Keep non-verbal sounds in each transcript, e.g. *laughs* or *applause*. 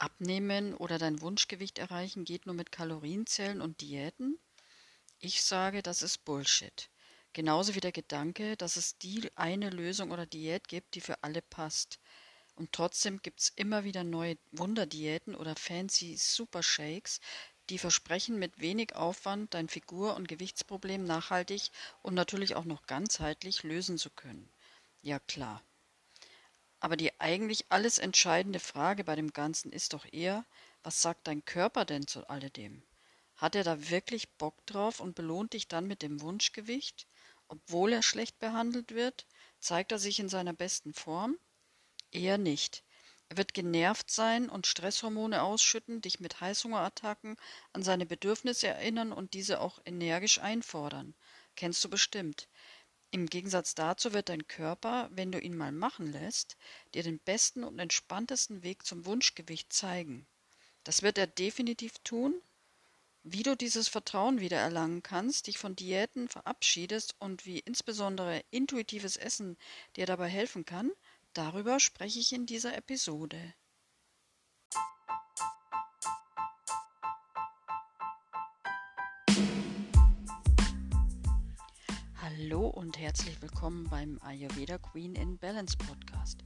Abnehmen oder dein Wunschgewicht erreichen geht nur mit Kalorienzellen und Diäten? Ich sage, das ist Bullshit. Genauso wie der Gedanke, dass es die eine Lösung oder Diät gibt, die für alle passt. Und trotzdem gibt es immer wieder neue Wunderdiäten oder fancy Supershakes, die versprechen, mit wenig Aufwand dein Figur- und Gewichtsproblem nachhaltig und natürlich auch noch ganzheitlich lösen zu können. Ja klar. Aber die eigentlich alles entscheidende Frage bei dem Ganzen ist doch eher, was sagt dein Körper denn zu alledem? Hat er da wirklich Bock drauf und belohnt dich dann mit dem Wunschgewicht? Obwohl er schlecht behandelt wird, zeigt er sich in seiner besten Form? Eher nicht. Er wird genervt sein und Stresshormone ausschütten, dich mit Heißhungerattacken an seine Bedürfnisse erinnern und diese auch energisch einfordern. Kennst du bestimmt. Im Gegensatz dazu wird dein Körper, wenn du ihn mal machen lässt, dir den besten und entspanntesten Weg zum Wunschgewicht zeigen. Das wird er definitiv tun. Wie du dieses Vertrauen wiedererlangen kannst, dich von Diäten verabschiedest und wie insbesondere intuitives Essen dir dabei helfen kann, darüber spreche ich in dieser Episode. Hallo und herzlich willkommen beim Ayurveda Queen in Balance Podcast,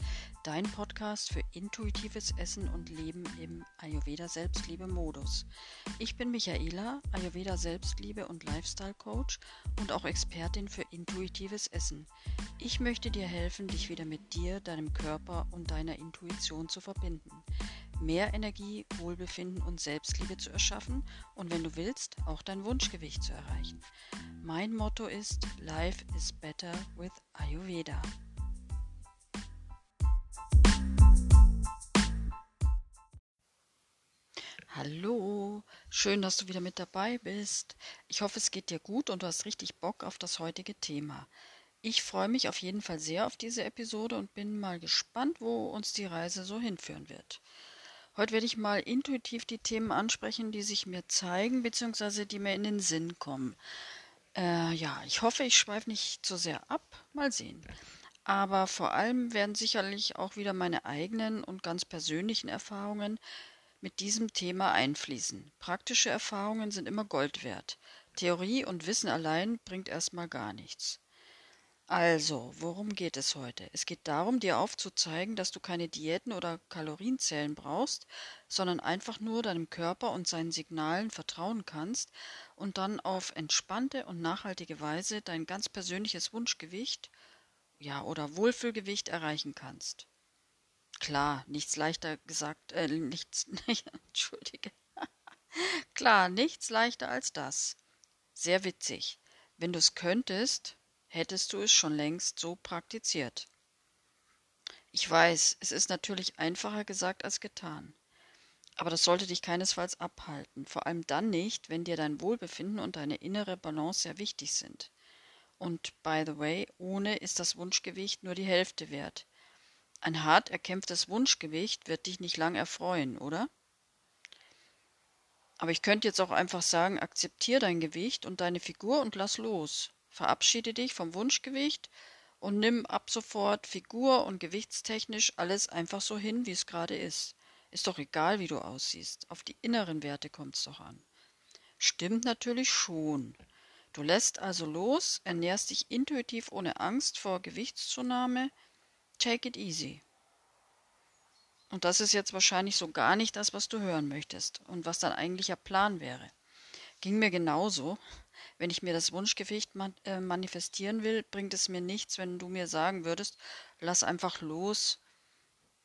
dein Podcast für intuitives Essen und Leben im Ayurveda Selbstliebe Modus. Ich bin Michaela, Ayurveda Selbstliebe und Lifestyle Coach und auch Expertin für intuitives Essen. Ich möchte dir helfen, dich wieder mit dir, deinem Körper und deiner Intuition zu verbinden mehr Energie, Wohlbefinden und Selbstliebe zu erschaffen und wenn du willst, auch dein Wunschgewicht zu erreichen. Mein Motto ist Life is better with Ayurveda. Hallo, schön, dass du wieder mit dabei bist. Ich hoffe, es geht dir gut und du hast richtig Bock auf das heutige Thema. Ich freue mich auf jeden Fall sehr auf diese Episode und bin mal gespannt, wo uns die Reise so hinführen wird. Heute werde ich mal intuitiv die Themen ansprechen, die sich mir zeigen, beziehungsweise die mir in den Sinn kommen. Äh, ja, ich hoffe, ich schweife nicht zu sehr ab. Mal sehen. Aber vor allem werden sicherlich auch wieder meine eigenen und ganz persönlichen Erfahrungen mit diesem Thema einfließen. Praktische Erfahrungen sind immer Gold wert. Theorie und Wissen allein bringt erstmal gar nichts. Also, worum geht es heute? Es geht darum, dir aufzuzeigen, dass du keine Diäten oder Kalorienzellen brauchst, sondern einfach nur deinem Körper und seinen Signalen vertrauen kannst und dann auf entspannte und nachhaltige Weise dein ganz persönliches Wunschgewicht, ja, oder Wohlfühlgewicht erreichen kannst. Klar, nichts leichter gesagt, äh, nichts, *laughs* nicht, entschuldige. Klar, nichts leichter als das. Sehr witzig. Wenn du es könntest, hättest du es schon längst so praktiziert. Ich weiß, es ist natürlich einfacher gesagt als getan. Aber das sollte dich keinesfalls abhalten, vor allem dann nicht, wenn dir dein Wohlbefinden und deine innere Balance sehr wichtig sind. Und by the way, ohne ist das Wunschgewicht nur die Hälfte wert. Ein hart erkämpftes Wunschgewicht wird dich nicht lang erfreuen, oder? Aber ich könnte jetzt auch einfach sagen, akzeptier dein Gewicht und deine Figur und lass los. Verabschiede dich vom Wunschgewicht und nimm ab sofort figur- und gewichtstechnisch alles einfach so hin, wie es gerade ist. Ist doch egal, wie du aussiehst. Auf die inneren Werte kommt's doch an. Stimmt natürlich schon. Du lässt also los, ernährst dich intuitiv ohne Angst vor Gewichtszunahme. Take it easy. Und das ist jetzt wahrscheinlich so gar nicht das, was du hören möchtest und was dein eigentlicher Plan wäre. Ging mir genauso. Wenn ich mir das Wunschgewicht man, äh, manifestieren will, bringt es mir nichts, wenn du mir sagen würdest, lass einfach los.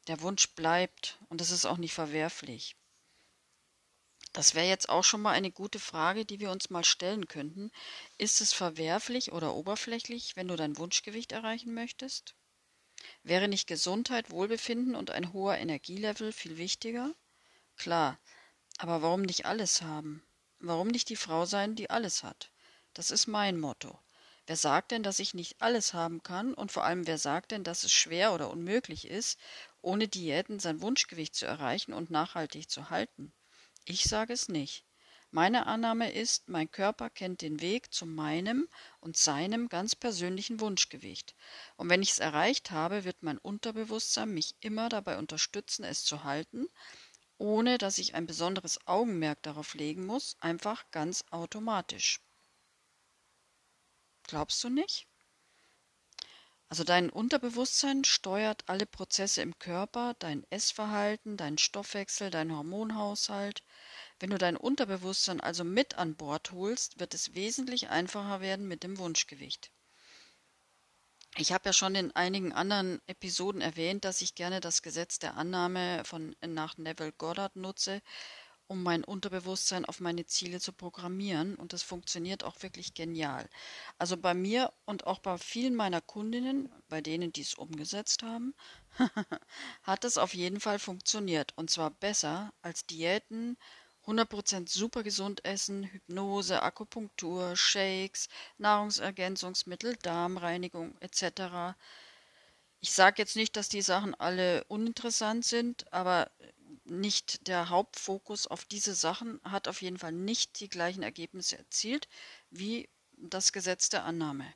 Der Wunsch bleibt und das ist auch nicht verwerflich. Das wäre jetzt auch schon mal eine gute Frage, die wir uns mal stellen könnten. Ist es verwerflich oder oberflächlich, wenn du dein Wunschgewicht erreichen möchtest? Wäre nicht Gesundheit, Wohlbefinden und ein hoher Energielevel viel wichtiger? Klar, aber warum nicht alles haben? Warum nicht die Frau sein, die alles hat? Das ist mein Motto. Wer sagt denn, dass ich nicht alles haben kann? Und vor allem, wer sagt denn, dass es schwer oder unmöglich ist, ohne Diäten sein Wunschgewicht zu erreichen und nachhaltig zu halten? Ich sage es nicht. Meine Annahme ist, mein Körper kennt den Weg zu meinem und seinem ganz persönlichen Wunschgewicht. Und wenn ich es erreicht habe, wird mein Unterbewusstsein mich immer dabei unterstützen, es zu halten ohne dass ich ein besonderes Augenmerk darauf legen muss, einfach ganz automatisch. Glaubst du nicht? Also dein Unterbewusstsein steuert alle Prozesse im Körper, dein Essverhalten, dein Stoffwechsel, dein Hormonhaushalt. Wenn du dein Unterbewusstsein also mit an Bord holst, wird es wesentlich einfacher werden mit dem Wunschgewicht. Ich habe ja schon in einigen anderen Episoden erwähnt, dass ich gerne das Gesetz der Annahme von nach Neville Goddard nutze, um mein Unterbewusstsein auf meine Ziele zu programmieren. Und das funktioniert auch wirklich genial. Also bei mir und auch bei vielen meiner Kundinnen, bei denen die es umgesetzt haben, *laughs* hat es auf jeden Fall funktioniert. Und zwar besser als Diäten, 100% super gesund essen, Hypnose, Akupunktur, Shakes, Nahrungsergänzungsmittel, Darmreinigung etc. Ich sage jetzt nicht, dass die Sachen alle uninteressant sind, aber nicht der Hauptfokus auf diese Sachen hat auf jeden Fall nicht die gleichen Ergebnisse erzielt wie das Gesetz der Annahme.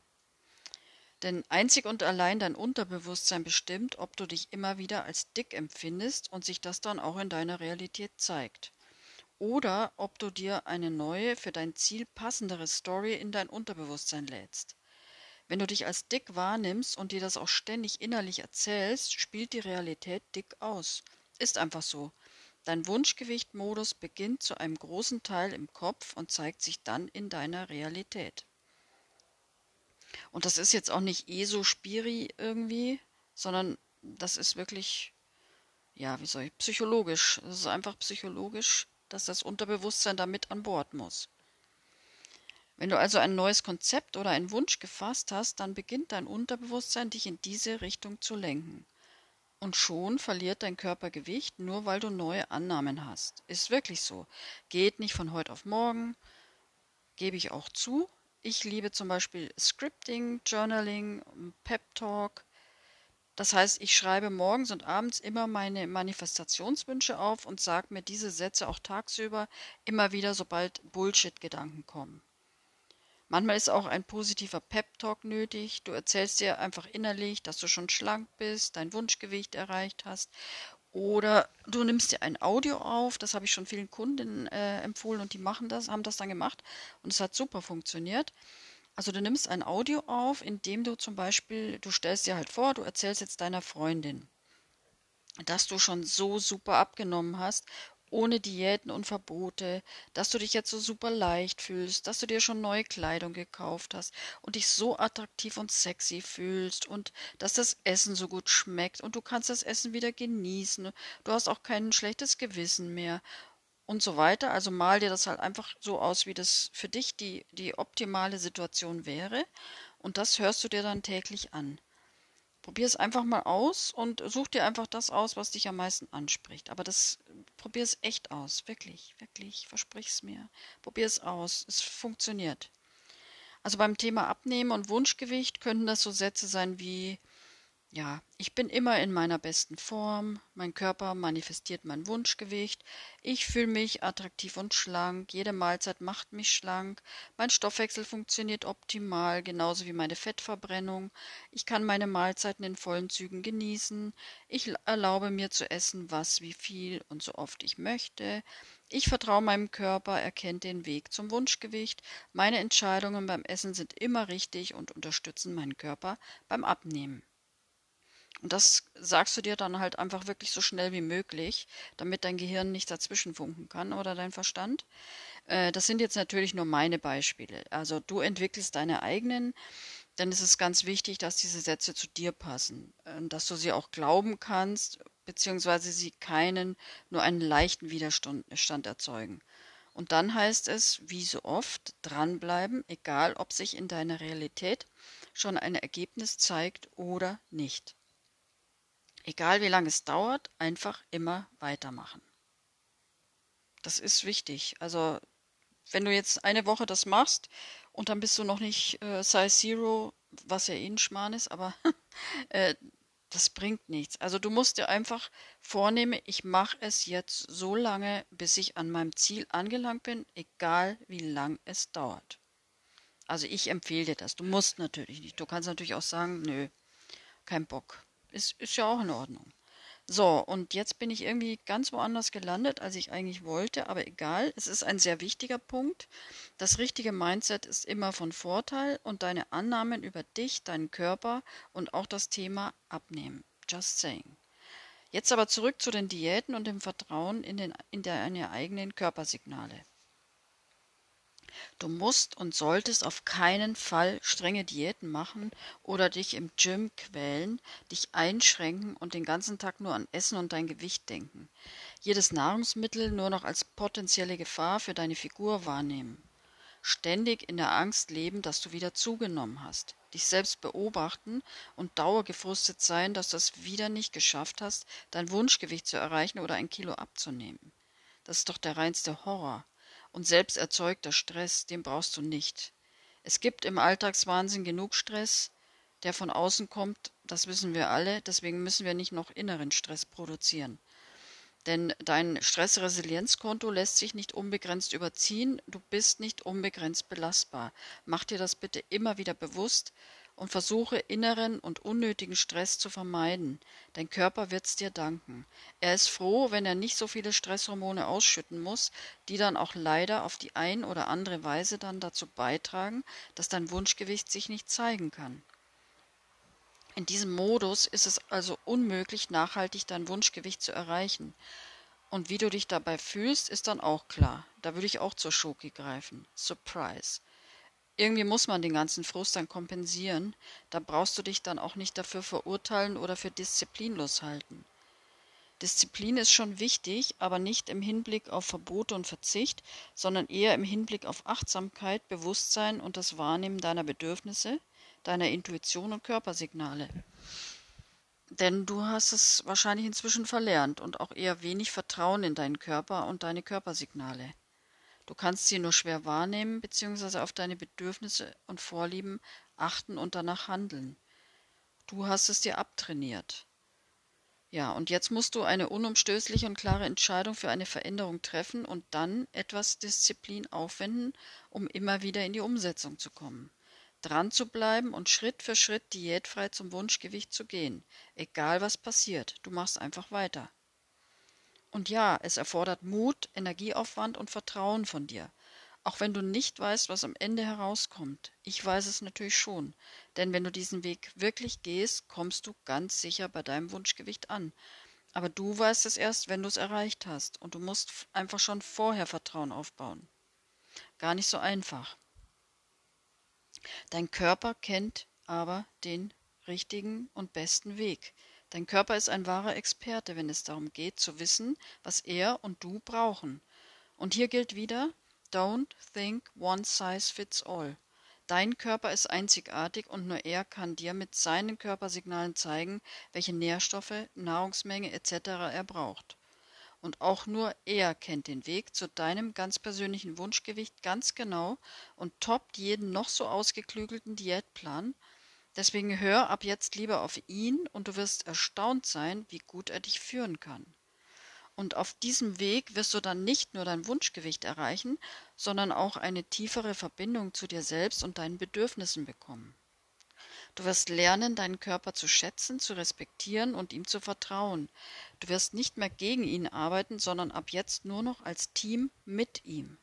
Denn einzig und allein dein Unterbewusstsein bestimmt, ob du dich immer wieder als dick empfindest und sich das dann auch in deiner Realität zeigt. Oder ob du dir eine neue, für dein Ziel passendere Story in dein Unterbewusstsein lädst. Wenn du dich als dick wahrnimmst und dir das auch ständig innerlich erzählst, spielt die Realität dick aus. Ist einfach so. Dein Wunschgewichtmodus beginnt zu einem großen Teil im Kopf und zeigt sich dann in deiner Realität. Und das ist jetzt auch nicht eh so spiri irgendwie, sondern das ist wirklich, ja, wie soll ich, psychologisch. Es ist einfach psychologisch, dass das Unterbewusstsein da mit an Bord muss. Wenn du also ein neues Konzept oder einen Wunsch gefasst hast, dann beginnt dein Unterbewusstsein dich in diese Richtung zu lenken. Und schon verliert dein Körper Gewicht, nur weil du neue Annahmen hast. Ist wirklich so. Geht nicht von heute auf morgen, gebe ich auch zu. Ich liebe zum Beispiel Scripting, Journaling, Pep Talk. Das heißt, ich schreibe morgens und abends immer meine Manifestationswünsche auf und sage mir diese Sätze auch tagsüber immer wieder, sobald Bullshit-Gedanken kommen. Manchmal ist auch ein positiver Pep-Talk nötig. Du erzählst dir einfach innerlich, dass du schon schlank bist, dein Wunschgewicht erreicht hast. Oder du nimmst dir ein Audio auf, das habe ich schon vielen Kunden äh, empfohlen und die machen das, haben das dann gemacht und es hat super funktioniert. Also du nimmst ein Audio auf, indem du zum Beispiel, du stellst dir halt vor, du erzählst jetzt deiner Freundin, dass du schon so super abgenommen hast ohne Diäten und Verbote, dass du dich jetzt so super leicht fühlst, dass du dir schon neue Kleidung gekauft hast und dich so attraktiv und sexy fühlst und dass das Essen so gut schmeckt und du kannst das Essen wieder genießen, du hast auch kein schlechtes Gewissen mehr und so weiter. Also mal dir das halt einfach so aus, wie das für dich die, die optimale Situation wäre und das hörst du dir dann täglich an. Probier es einfach mal aus und such dir einfach das aus, was dich am meisten anspricht. Aber das probier es echt aus, wirklich, wirklich, versprich es mir. Probier es aus, es funktioniert. Also beim Thema Abnehmen und Wunschgewicht könnten das so Sätze sein wie ja, ich bin immer in meiner besten Form, mein Körper manifestiert mein Wunschgewicht, ich fühle mich attraktiv und schlank, jede Mahlzeit macht mich schlank, mein Stoffwechsel funktioniert optimal, genauso wie meine Fettverbrennung, ich kann meine Mahlzeiten in vollen Zügen genießen, ich erlaube mir zu essen, was, wie viel und so oft ich möchte, ich vertraue meinem Körper, er kennt den Weg zum Wunschgewicht, meine Entscheidungen beim Essen sind immer richtig und unterstützen meinen Körper beim Abnehmen. Und das sagst du dir dann halt einfach wirklich so schnell wie möglich, damit dein Gehirn nicht dazwischen funken kann oder dein Verstand. Äh, das sind jetzt natürlich nur meine Beispiele. Also du entwickelst deine eigenen, dann ist es ganz wichtig, dass diese Sätze zu dir passen, äh, dass du sie auch glauben kannst, beziehungsweise sie keinen, nur einen leichten Widerstand erzeugen. Und dann heißt es, wie so oft, dranbleiben, egal ob sich in deiner Realität schon ein Ergebnis zeigt oder nicht. Egal wie lange es dauert, einfach immer weitermachen. Das ist wichtig. Also wenn du jetzt eine Woche das machst und dann bist du noch nicht äh, Size Zero, was ja eh ein Schmarrn ist, aber *laughs* äh, das bringt nichts. Also du musst dir einfach vornehmen, ich mache es jetzt so lange, bis ich an meinem Ziel angelangt bin, egal wie lang es dauert. Also ich empfehle dir das. Du musst natürlich nicht. Du kannst natürlich auch sagen, nö, kein Bock. Ist, ist ja auch in Ordnung. So, und jetzt bin ich irgendwie ganz woanders gelandet, als ich eigentlich wollte, aber egal, es ist ein sehr wichtiger Punkt. Das richtige Mindset ist immer von Vorteil und deine Annahmen über dich, deinen Körper und auch das Thema Abnehmen. Just saying. Jetzt aber zurück zu den Diäten und dem Vertrauen in, den, in deine eigenen Körpersignale. Du musst und solltest auf keinen Fall strenge Diäten machen oder dich im Gym quälen, dich einschränken und den ganzen Tag nur an Essen und dein Gewicht denken. Jedes Nahrungsmittel nur noch als potenzielle Gefahr für deine Figur wahrnehmen. Ständig in der Angst leben, dass du wieder zugenommen hast. Dich selbst beobachten und dauergefrustet sein, dass du es wieder nicht geschafft hast, dein Wunschgewicht zu erreichen oder ein Kilo abzunehmen. Das ist doch der reinste Horror und selbst erzeugter Stress, den brauchst du nicht. Es gibt im Alltagswahnsinn genug Stress, der von außen kommt, das wissen wir alle, deswegen müssen wir nicht noch inneren Stress produzieren. Denn dein Stressresilienzkonto lässt sich nicht unbegrenzt überziehen, du bist nicht unbegrenzt belastbar. Mach dir das bitte immer wieder bewusst, und versuche inneren und unnötigen Stress zu vermeiden. Dein Körper wird's dir danken. Er ist froh, wenn er nicht so viele Stresshormone ausschütten muss, die dann auch leider auf die ein oder andere Weise dann dazu beitragen, dass dein Wunschgewicht sich nicht zeigen kann. In diesem Modus ist es also unmöglich, nachhaltig dein Wunschgewicht zu erreichen. Und wie du dich dabei fühlst, ist dann auch klar. Da würde ich auch zur Schoki greifen. Surprise irgendwie muss man den ganzen Frust dann kompensieren. Da brauchst du dich dann auch nicht dafür verurteilen oder für disziplinlos halten. Disziplin ist schon wichtig, aber nicht im Hinblick auf Verbote und Verzicht, sondern eher im Hinblick auf Achtsamkeit, Bewusstsein und das Wahrnehmen deiner Bedürfnisse, deiner Intuition und Körpersignale. Denn du hast es wahrscheinlich inzwischen verlernt und auch eher wenig Vertrauen in deinen Körper und deine Körpersignale. Du kannst sie nur schwer wahrnehmen bzw. auf deine Bedürfnisse und Vorlieben achten und danach handeln. Du hast es dir abtrainiert. Ja, und jetzt musst du eine unumstößliche und klare Entscheidung für eine Veränderung treffen und dann etwas Disziplin aufwenden, um immer wieder in die Umsetzung zu kommen. Dran zu bleiben und Schritt für Schritt diätfrei zum Wunschgewicht zu gehen. Egal was passiert, du machst einfach weiter. Und ja, es erfordert Mut, Energieaufwand und Vertrauen von dir. Auch wenn du nicht weißt, was am Ende herauskommt. Ich weiß es natürlich schon. Denn wenn du diesen Weg wirklich gehst, kommst du ganz sicher bei deinem Wunschgewicht an. Aber du weißt es erst, wenn du es erreicht hast. Und du musst einfach schon vorher Vertrauen aufbauen. Gar nicht so einfach. Dein Körper kennt aber den richtigen und besten Weg. Dein Körper ist ein wahrer Experte, wenn es darum geht, zu wissen, was er und du brauchen. Und hier gilt wieder, don't think one size fits all. Dein Körper ist einzigartig und nur er kann dir mit seinen Körpersignalen zeigen, welche Nährstoffe, Nahrungsmenge etc. er braucht. Und auch nur er kennt den Weg zu deinem ganz persönlichen Wunschgewicht ganz genau und toppt jeden noch so ausgeklügelten Diätplan, Deswegen hör ab jetzt lieber auf ihn und du wirst erstaunt sein, wie gut er dich führen kann. Und auf diesem Weg wirst du dann nicht nur dein Wunschgewicht erreichen, sondern auch eine tiefere Verbindung zu dir selbst und deinen Bedürfnissen bekommen. Du wirst lernen, deinen Körper zu schätzen, zu respektieren und ihm zu vertrauen. Du wirst nicht mehr gegen ihn arbeiten, sondern ab jetzt nur noch als Team mit ihm.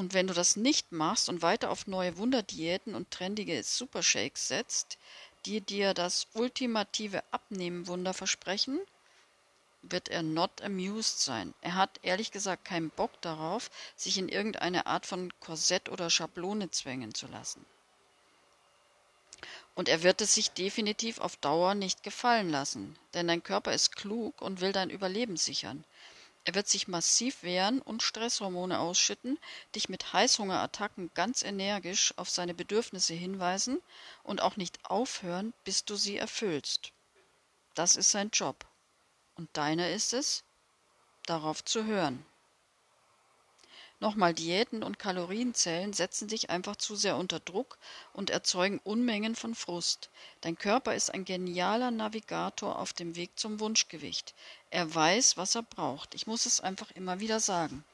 Und wenn du das nicht machst und weiter auf neue Wunderdiäten und trendige Supershakes setzt, die dir das ultimative Abnehmen-Wunder versprechen, wird er not amused sein. Er hat ehrlich gesagt keinen Bock darauf, sich in irgendeine Art von Korsett oder Schablone zwängen zu lassen. Und er wird es sich definitiv auf Dauer nicht gefallen lassen, denn dein Körper ist klug und will dein Überleben sichern. Er wird sich massiv wehren und Stresshormone ausschütten, dich mit Heißhungerattacken ganz energisch auf seine Bedürfnisse hinweisen und auch nicht aufhören, bis du sie erfüllst. Das ist sein Job. Und deiner ist es, darauf zu hören. Nochmal, Diäten und Kalorienzellen setzen dich einfach zu sehr unter Druck und erzeugen Unmengen von Frust. Dein Körper ist ein genialer Navigator auf dem Weg zum Wunschgewicht. Er weiß, was er braucht. Ich muss es einfach immer wieder sagen.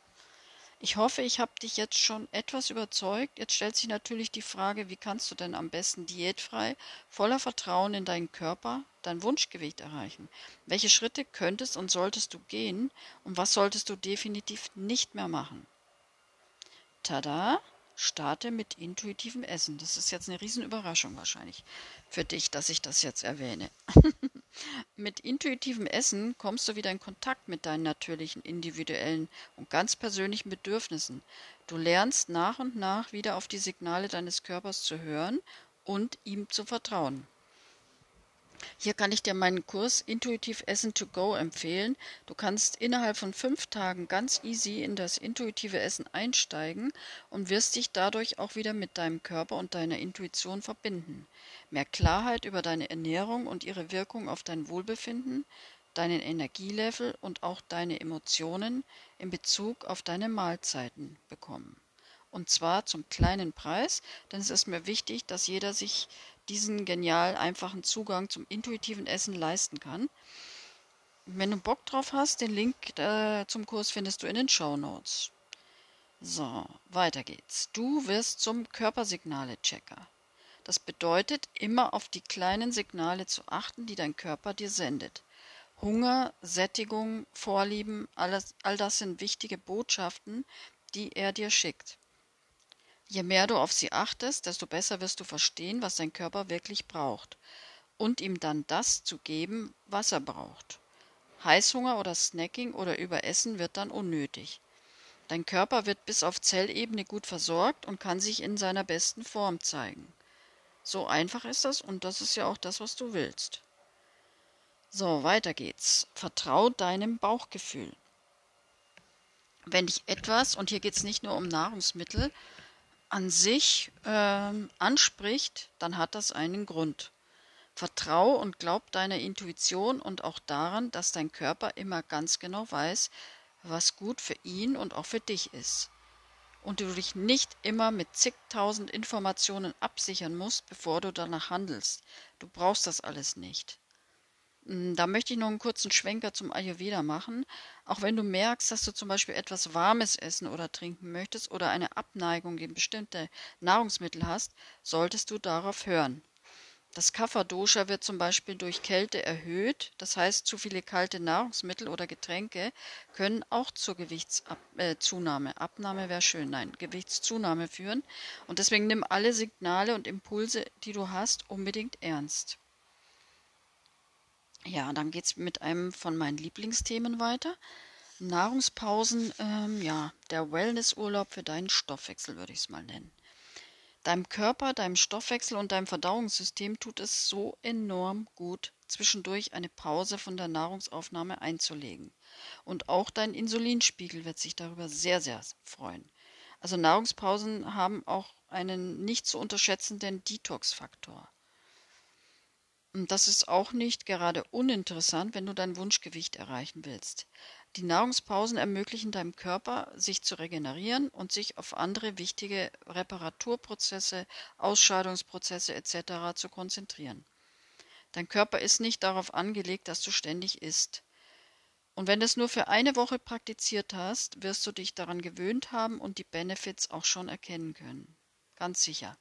Ich hoffe, ich habe dich jetzt schon etwas überzeugt. Jetzt stellt sich natürlich die Frage, wie kannst du denn am besten diätfrei, voller Vertrauen in deinen Körper, dein Wunschgewicht erreichen? Welche Schritte könntest und solltest du gehen und was solltest du definitiv nicht mehr machen? Tada! Starte mit intuitivem Essen. Das ist jetzt eine Riesenüberraschung wahrscheinlich für dich, dass ich das jetzt erwähne. *laughs* mit intuitivem Essen kommst du wieder in Kontakt mit deinen natürlichen, individuellen und ganz persönlichen Bedürfnissen. Du lernst nach und nach wieder auf die Signale deines Körpers zu hören und ihm zu vertrauen. Hier kann ich dir meinen Kurs Intuitiv Essen to Go empfehlen. Du kannst innerhalb von fünf Tagen ganz easy in das intuitive Essen einsteigen und wirst dich dadurch auch wieder mit deinem Körper und deiner Intuition verbinden. Mehr Klarheit über deine Ernährung und ihre Wirkung auf dein Wohlbefinden, deinen Energielevel und auch deine Emotionen in Bezug auf deine Mahlzeiten bekommen. Und zwar zum kleinen Preis, denn es ist mir wichtig, dass jeder sich diesen genial einfachen Zugang zum intuitiven Essen leisten kann. Wenn du Bock drauf hast, den Link äh, zum Kurs findest du in den Show Notes. So, weiter geht's. Du wirst zum Körpersignale-Checker. Das bedeutet, immer auf die kleinen Signale zu achten, die dein Körper dir sendet. Hunger, Sättigung, Vorlieben, alles, all das sind wichtige Botschaften, die er dir schickt. Je mehr du auf sie achtest, desto besser wirst du verstehen, was dein Körper wirklich braucht und ihm dann das zu geben, was er braucht. Heißhunger oder Snacking oder Überessen wird dann unnötig. Dein Körper wird bis auf Zellebene gut versorgt und kann sich in seiner besten Form zeigen. So einfach ist das und das ist ja auch das, was du willst. So, weiter geht's. Vertrau deinem Bauchgefühl. Wenn dich etwas, und hier geht es nicht nur um Nahrungsmittel, an sich ähm, anspricht, dann hat das einen Grund. Vertrau und glaub deiner Intuition und auch daran, dass dein Körper immer ganz genau weiß, was gut für ihn und auch für dich ist. Und du dich nicht immer mit zigtausend Informationen absichern musst, bevor du danach handelst. Du brauchst das alles nicht. Hm, da möchte ich noch einen kurzen Schwenker zum Ayurveda machen. Auch wenn du merkst, dass du zum Beispiel etwas Warmes essen oder trinken möchtest oder eine Abneigung gegen bestimmte Nahrungsmittel hast, solltest du darauf hören. Das Kapha-Dosha wird zum Beispiel durch Kälte erhöht, das heißt, zu viele kalte Nahrungsmittel oder Getränke können auch zur Gewichtszunahme, äh, Abnahme wäre schön, nein, Gewichtszunahme führen. Und deswegen nimm alle Signale und Impulse, die du hast, unbedingt ernst. Ja, dann geht es mit einem von meinen Lieblingsthemen weiter. Nahrungspausen, ähm, ja, der Wellnessurlaub für deinen Stoffwechsel würde ich es mal nennen. Deinem Körper, deinem Stoffwechsel und deinem Verdauungssystem tut es so enorm gut, zwischendurch eine Pause von der Nahrungsaufnahme einzulegen. Und auch dein Insulinspiegel wird sich darüber sehr, sehr freuen. Also Nahrungspausen haben auch einen nicht zu unterschätzenden Detox-Faktor. Und das ist auch nicht gerade uninteressant, wenn du dein Wunschgewicht erreichen willst. Die Nahrungspausen ermöglichen deinem Körper, sich zu regenerieren und sich auf andere wichtige Reparaturprozesse, Ausscheidungsprozesse etc. zu konzentrieren. Dein Körper ist nicht darauf angelegt, dass du ständig isst. Und wenn du es nur für eine Woche praktiziert hast, wirst du dich daran gewöhnt haben und die Benefits auch schon erkennen können. Ganz sicher.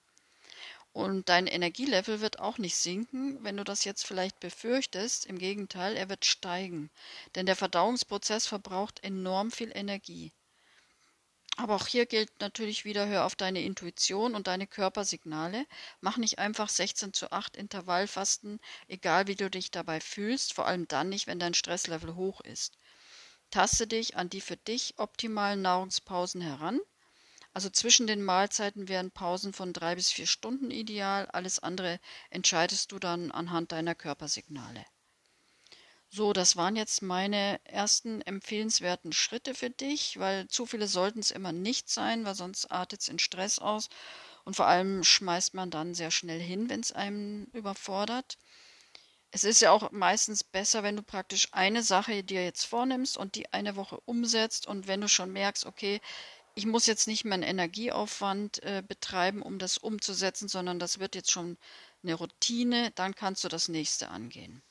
Und dein Energielevel wird auch nicht sinken, wenn du das jetzt vielleicht befürchtest. Im Gegenteil, er wird steigen. Denn der Verdauungsprozess verbraucht enorm viel Energie. Aber auch hier gilt natürlich wieder, hör auf deine Intuition und deine Körpersignale. Mach nicht einfach 16 zu 8 Intervallfasten, egal wie du dich dabei fühlst, vor allem dann nicht, wenn dein Stresslevel hoch ist. Taste dich an die für dich optimalen Nahrungspausen heran also zwischen den Mahlzeiten wären Pausen von drei bis vier Stunden ideal. Alles andere entscheidest du dann anhand deiner Körpersignale. So, das waren jetzt meine ersten empfehlenswerten Schritte für dich, weil zu viele sollten es immer nicht sein, weil sonst artet es in Stress aus und vor allem schmeißt man dann sehr schnell hin, wenn es einem überfordert. Es ist ja auch meistens besser, wenn du praktisch eine Sache dir jetzt vornimmst und die eine Woche umsetzt und wenn du schon merkst, okay, ich muss jetzt nicht mehr einen Energieaufwand äh, betreiben, um das umzusetzen, sondern das wird jetzt schon eine Routine, dann kannst du das nächste angehen.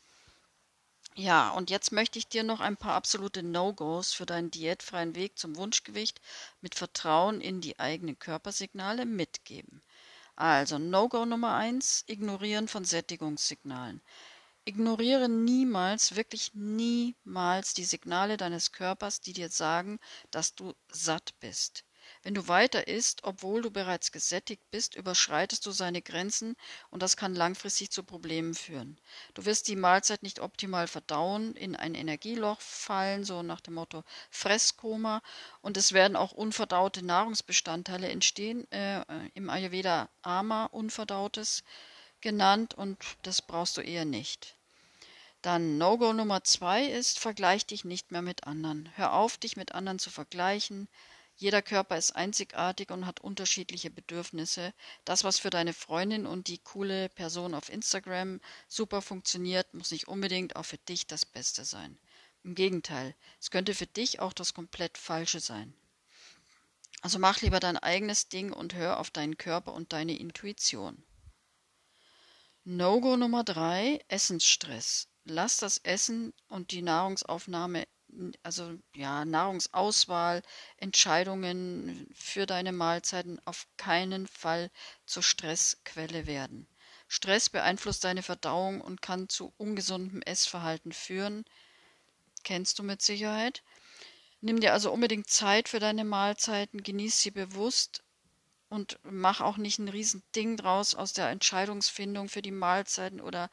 Ja, und jetzt möchte ich dir noch ein paar absolute No-Gos für deinen diätfreien Weg zum Wunschgewicht mit Vertrauen in die eigenen Körpersignale mitgeben. Also No-Go Nummer eins: Ignorieren von Sättigungssignalen. Ignoriere niemals, wirklich niemals die Signale deines Körpers, die dir sagen, dass du satt bist. Wenn du weiter isst, obwohl du bereits gesättigt bist, überschreitest du seine Grenzen und das kann langfristig zu Problemen führen. Du wirst die Mahlzeit nicht optimal verdauen, in ein Energieloch fallen, so nach dem Motto Fresskoma und es werden auch unverdaute Nahrungsbestandteile entstehen, äh, im Ayurveda Ama unverdautes genannt und das brauchst du eher nicht. Dann No-Go Nummer zwei ist, vergleich dich nicht mehr mit anderen. Hör auf, dich mit anderen zu vergleichen. Jeder Körper ist einzigartig und hat unterschiedliche Bedürfnisse. Das, was für deine Freundin und die coole Person auf Instagram super funktioniert, muss nicht unbedingt auch für dich das Beste sein. Im Gegenteil, es könnte für dich auch das komplett Falsche sein. Also mach lieber dein eigenes Ding und hör auf deinen Körper und deine Intuition. No-Go Nummer drei: Essensstress. Lass das Essen und die Nahrungsaufnahme also ja, Nahrungsauswahl, Entscheidungen für deine Mahlzeiten auf keinen Fall zur Stressquelle werden. Stress beeinflusst deine Verdauung und kann zu ungesundem Essverhalten führen. Kennst du mit Sicherheit. Nimm dir also unbedingt Zeit für deine Mahlzeiten, genieß sie bewusst und mach auch nicht ein Riesending draus aus der Entscheidungsfindung für die Mahlzeiten oder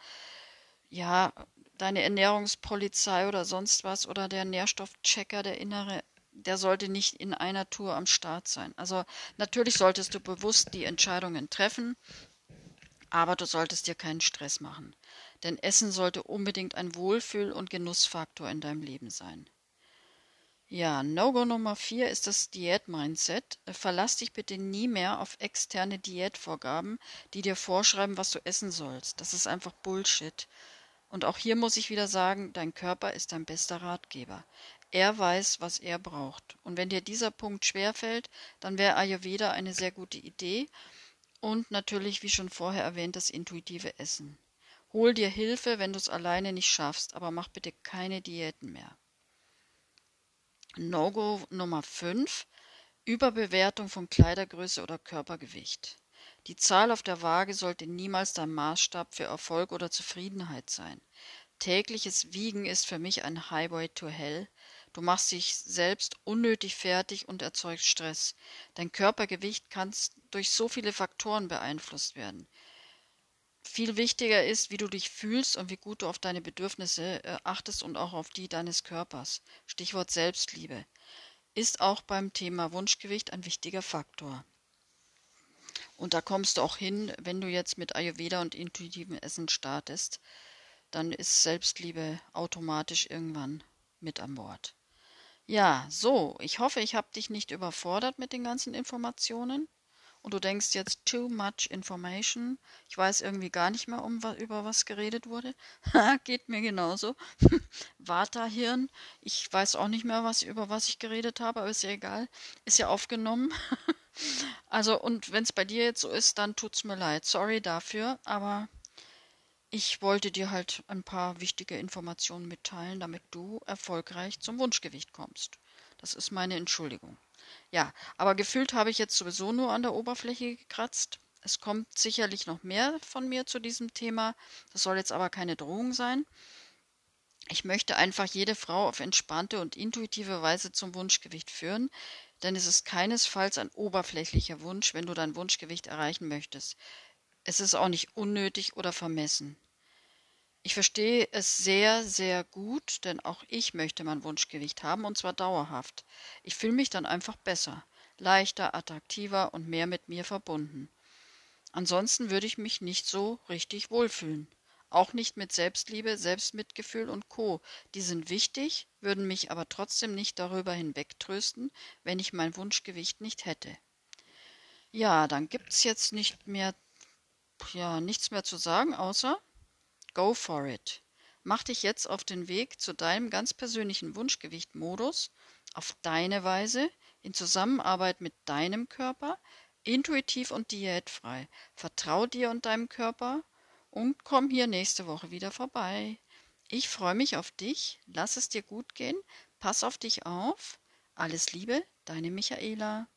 ja, deine Ernährungspolizei oder sonst was oder der Nährstoffchecker, der innere, der sollte nicht in einer Tour am Start sein. Also natürlich solltest du bewusst die Entscheidungen treffen, aber du solltest dir keinen Stress machen. Denn Essen sollte unbedingt ein Wohlfühl- und Genussfaktor in deinem Leben sein. Ja, No-Go Nummer vier ist das Diät-Mindset. Verlass dich bitte nie mehr auf externe Diätvorgaben, die dir vorschreiben, was du essen sollst. Das ist einfach Bullshit. Und auch hier muss ich wieder sagen, dein Körper ist dein bester Ratgeber. Er weiß, was er braucht. Und wenn dir dieser Punkt schwerfällt, dann wäre Ayurveda eine sehr gute Idee. Und natürlich, wie schon vorher erwähnt, das intuitive Essen. Hol dir Hilfe, wenn du es alleine nicht schaffst, aber mach bitte keine Diäten mehr. No-Go Nummer 5. Überbewertung von Kleidergröße oder Körpergewicht. Die Zahl auf der Waage sollte niemals dein Maßstab für Erfolg oder Zufriedenheit sein. Tägliches Wiegen ist für mich ein Highway to Hell. Du machst dich selbst unnötig fertig und erzeugst Stress. Dein Körpergewicht kann durch so viele Faktoren beeinflusst werden. Viel wichtiger ist, wie du dich fühlst und wie gut du auf deine Bedürfnisse äh, achtest und auch auf die deines Körpers. Stichwort Selbstliebe. Ist auch beim Thema Wunschgewicht ein wichtiger Faktor. Und da kommst du auch hin, wenn du jetzt mit Ayurveda und intuitivem Essen startest, dann ist Selbstliebe automatisch irgendwann mit an Bord. Ja, so, ich hoffe, ich habe dich nicht überfordert mit den ganzen Informationen und du denkst jetzt too much information. Ich weiß irgendwie gar nicht mehr, um über was geredet wurde. *laughs* Geht mir genauso. *laughs* Vata-Hirn. Ich weiß auch nicht mehr, was über was ich geredet habe, aber ist ja egal. Ist ja aufgenommen. *laughs* Also, und wenn es bei dir jetzt so ist, dann tut's mir leid. Sorry dafür, aber ich wollte dir halt ein paar wichtige Informationen mitteilen, damit du erfolgreich zum Wunschgewicht kommst. Das ist meine Entschuldigung. Ja, aber gefühlt habe ich jetzt sowieso nur an der Oberfläche gekratzt. Es kommt sicherlich noch mehr von mir zu diesem Thema. Das soll jetzt aber keine Drohung sein. Ich möchte einfach jede Frau auf entspannte und intuitive Weise zum Wunschgewicht führen, denn es ist keinesfalls ein oberflächlicher Wunsch, wenn du dein Wunschgewicht erreichen möchtest. Es ist auch nicht unnötig oder vermessen. Ich verstehe es sehr, sehr gut, denn auch ich möchte mein Wunschgewicht haben und zwar dauerhaft. Ich fühle mich dann einfach besser, leichter, attraktiver und mehr mit mir verbunden. Ansonsten würde ich mich nicht so richtig wohlfühlen. Auch nicht mit Selbstliebe, Selbstmitgefühl und Co. Die sind wichtig, würden mich aber trotzdem nicht darüber hinwegtrösten, wenn ich mein Wunschgewicht nicht hätte. Ja, dann gibt's jetzt nicht mehr, ja, nichts mehr zu sagen, außer go for it. Mach dich jetzt auf den Weg zu deinem ganz persönlichen Wunschgewicht-Modus, auf deine Weise, in Zusammenarbeit mit deinem Körper, intuitiv und diätfrei. Vertrau dir und deinem Körper und komm hier nächste Woche wieder vorbei. Ich freue mich auf dich. Lass es dir gut gehen. Pass auf dich auf. Alles Liebe, deine Michaela.